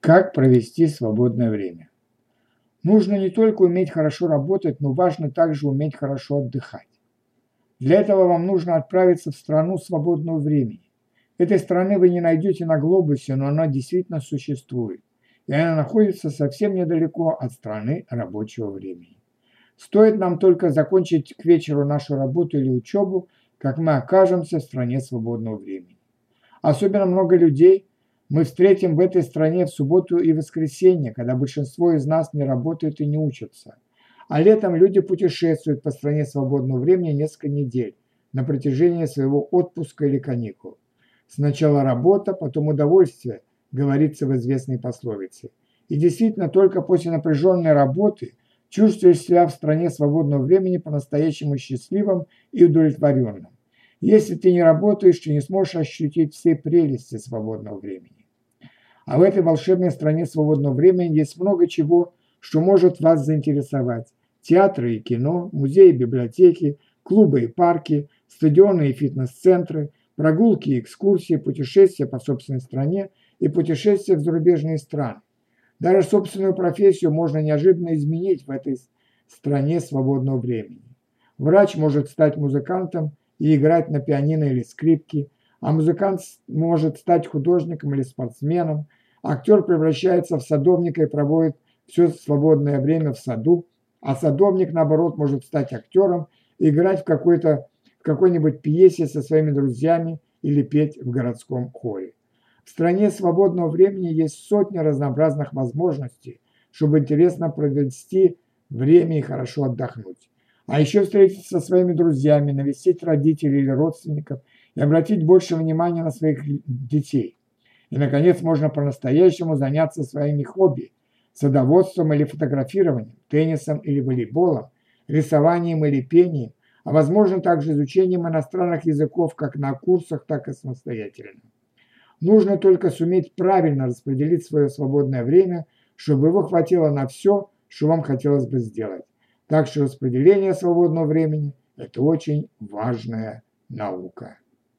Как провести свободное время? Нужно не только уметь хорошо работать, но важно также уметь хорошо отдыхать. Для этого вам нужно отправиться в страну свободного времени. Этой страны вы не найдете на глобусе, но она действительно существует. И она находится совсем недалеко от страны рабочего времени. Стоит нам только закончить к вечеру нашу работу или учебу, как мы окажемся в стране свободного времени. Особенно много людей мы встретим в этой стране в субботу и воскресенье, когда большинство из нас не работает и не учатся. А летом люди путешествуют по стране свободного времени несколько недель на протяжении своего отпуска или каникул. Сначала работа, потом удовольствие, говорится в известной пословице. И действительно, только после напряженной работы чувствуешь себя в стране свободного времени по-настоящему счастливым и удовлетворенным. Если ты не работаешь, ты не сможешь ощутить все прелести свободного времени. А в этой волшебной стране свободного времени есть много чего, что может вас заинтересовать. Театры и кино, музеи, библиотеки, клубы и парки, стадионы и фитнес-центры, прогулки и экскурсии, путешествия по собственной стране и путешествия в зарубежные страны. Даже собственную профессию можно неожиданно изменить в этой стране свободного времени. Врач может стать музыкантом и играть на пианино или скрипке, а музыкант может стать художником или спортсменом, Актер превращается в садовника и проводит все свободное время в саду, а садовник, наоборот, может стать актером и играть в, какой-то, в какой-нибудь пьесе со своими друзьями или петь в городском хоре. В стране свободного времени есть сотни разнообразных возможностей, чтобы интересно провести время и хорошо отдохнуть. А еще встретиться со своими друзьями, навестить родителей или родственников и обратить больше внимания на своих детей. И, наконец, можно по-настоящему заняться своими хобби – садоводством или фотографированием, теннисом или волейболом, рисованием или пением, а возможно также изучением иностранных языков как на курсах, так и самостоятельно. Нужно только суметь правильно распределить свое свободное время, чтобы его хватило на все, что вам хотелось бы сделать. Так что распределение свободного времени – это очень важная наука.